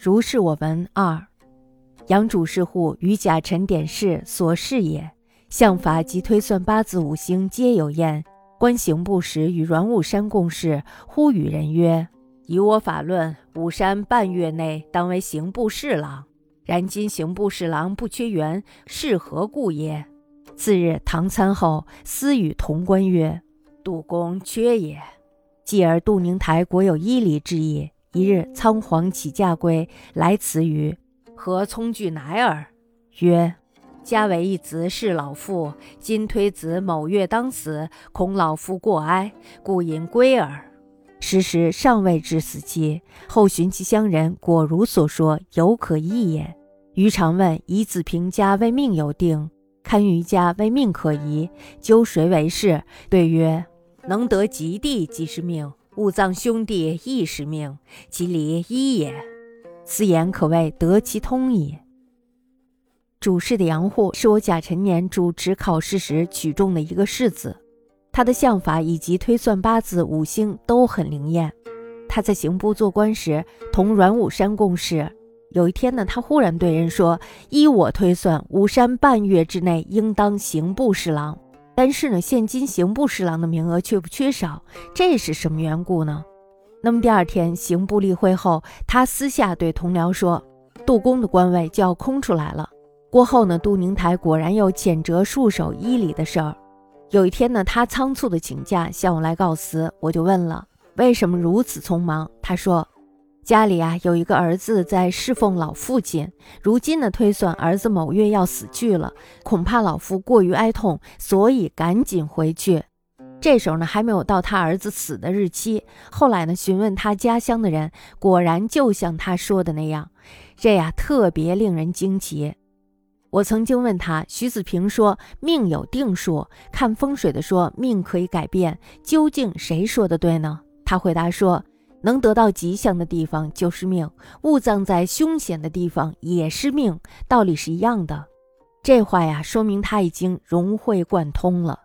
如是我闻二，阳主事户与甲辰点事所事也。相法及推算八字五行皆有验。观刑部时与阮武山共事，呼与人曰：“以我法论，武山半月内当为刑部侍郎。然今刑部侍郎不缺员，是何故也？”次日，唐参后私与同官曰：“杜公缺也。”继而杜宁台国有依礼之意。一日仓皇起驾归，来辞于何聪具乃尔？曰：“家为一子是老父，今推子某月当死，恐老夫过哀，故引归耳。”时时尚未至死期，后寻其乡人，果如所说，犹可议也。余常问：“以子平家为命有定？”堪舆家为命可疑，究谁为是？对曰：能得吉地即是命，五藏兄弟亦是命，其理一也。此言可谓得其通矣。主事的杨户是我甲辰年主持考试时取中的一个士子，他的相法以及推算八字五星都很灵验。他在刑部做官时，同阮武山共事。有一天呢，他忽然对人说：“依我推算，武山半月之内应当刑部侍郎。但是呢，现今刑部侍郎的名额却不缺少，这是什么缘故呢？”那么第二天刑部例会后，他私下对同僚说：“杜公的官位就要空出来了。”过后呢，杜宁台果然有谴责戍守伊犁的事儿。有一天呢，他仓促的请假向我来告辞，我就问了：“为什么如此匆忙？”他说。家里啊有一个儿子在侍奉老父亲，如今呢推算儿子某月要死去了，恐怕老父过于哀痛，所以赶紧回去。这时候呢还没有到他儿子死的日期。后来呢询问他家乡的人，果然就像他说的那样，这呀特别令人惊奇。我曾经问他，徐子平说命有定数，看风水的说命可以改变，究竟谁说的对呢？他回答说。能得到吉祥的地方就是命，物葬在凶险的地方也是命，道理是一样的。这话呀，说明他已经融会贯通了。